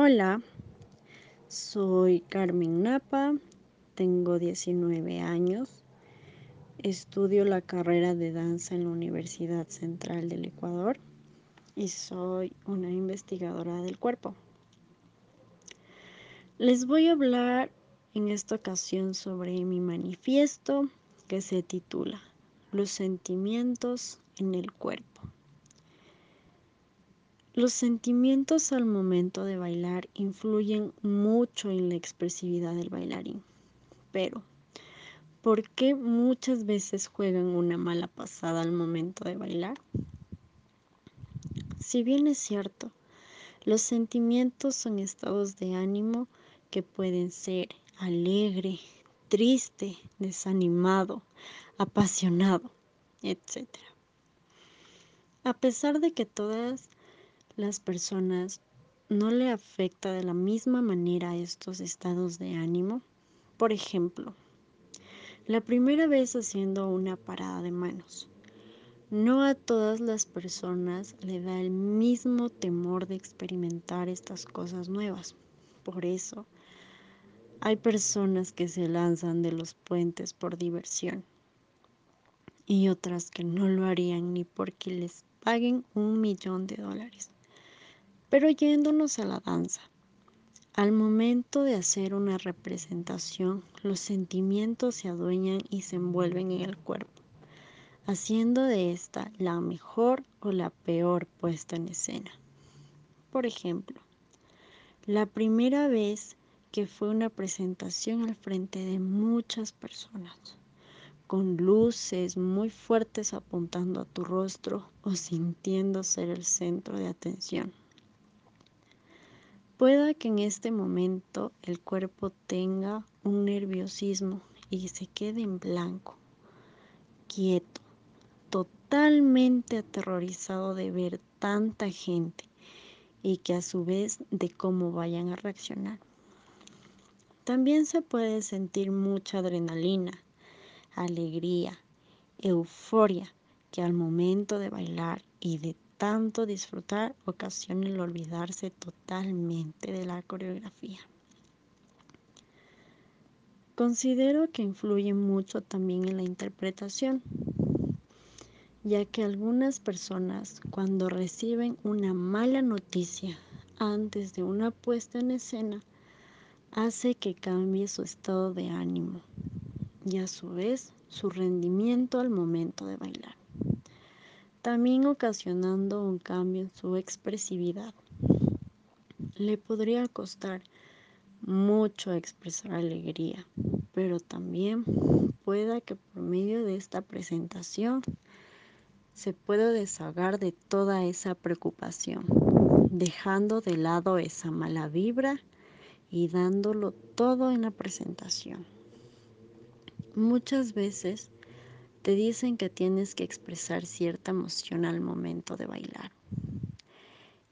Hola, soy Carmen Napa, tengo 19 años, estudio la carrera de danza en la Universidad Central del Ecuador y soy una investigadora del cuerpo. Les voy a hablar en esta ocasión sobre mi manifiesto que se titula Los sentimientos en el cuerpo. Los sentimientos al momento de bailar influyen mucho en la expresividad del bailarín, pero ¿por qué muchas veces juegan una mala pasada al momento de bailar? Si bien es cierto, los sentimientos son estados de ánimo que pueden ser alegre, triste, desanimado, apasionado, etc. A pesar de que todas las personas no le afecta de la misma manera estos estados de ánimo. Por ejemplo, la primera vez haciendo una parada de manos. No a todas las personas le da el mismo temor de experimentar estas cosas nuevas. Por eso, hay personas que se lanzan de los puentes por diversión y otras que no lo harían ni porque les paguen un millón de dólares. Pero yéndonos a la danza, al momento de hacer una representación, los sentimientos se adueñan y se envuelven en el cuerpo, haciendo de esta la mejor o la peor puesta en escena. Por ejemplo, la primera vez que fue una presentación al frente de muchas personas, con luces muy fuertes apuntando a tu rostro o sintiendo ser el centro de atención. Pueda que en este momento el cuerpo tenga un nerviosismo y se quede en blanco, quieto, totalmente aterrorizado de ver tanta gente y que a su vez de cómo vayan a reaccionar. También se puede sentir mucha adrenalina, alegría, euforia, que al momento de bailar y de tanto disfrutar ocasiona el olvidarse totalmente de la coreografía. Considero que influye mucho también en la interpretación, ya que algunas personas cuando reciben una mala noticia antes de una puesta en escena, hace que cambie su estado de ánimo y a su vez su rendimiento al momento de bailar también ocasionando un cambio en su expresividad. Le podría costar mucho expresar alegría, pero también pueda que por medio de esta presentación se pueda deshagar de toda esa preocupación, dejando de lado esa mala vibra y dándolo todo en la presentación. Muchas veces te dicen que tienes que expresar cierta emoción al momento de bailar.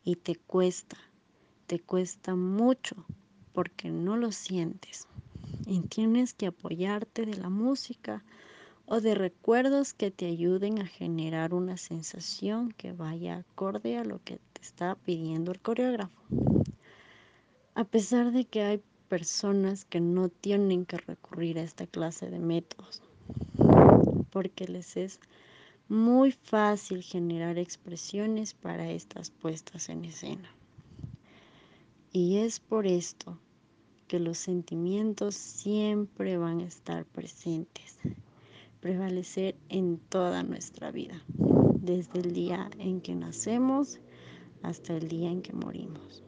Y te cuesta, te cuesta mucho porque no lo sientes. Y tienes que apoyarte de la música o de recuerdos que te ayuden a generar una sensación que vaya acorde a lo que te está pidiendo el coreógrafo. A pesar de que hay personas que no tienen que recurrir a esta clase de métodos, porque les es muy fácil generar expresiones para estas puestas en escena. Y es por esto que los sentimientos siempre van a estar presentes, prevalecer en toda nuestra vida, desde el día en que nacemos hasta el día en que morimos.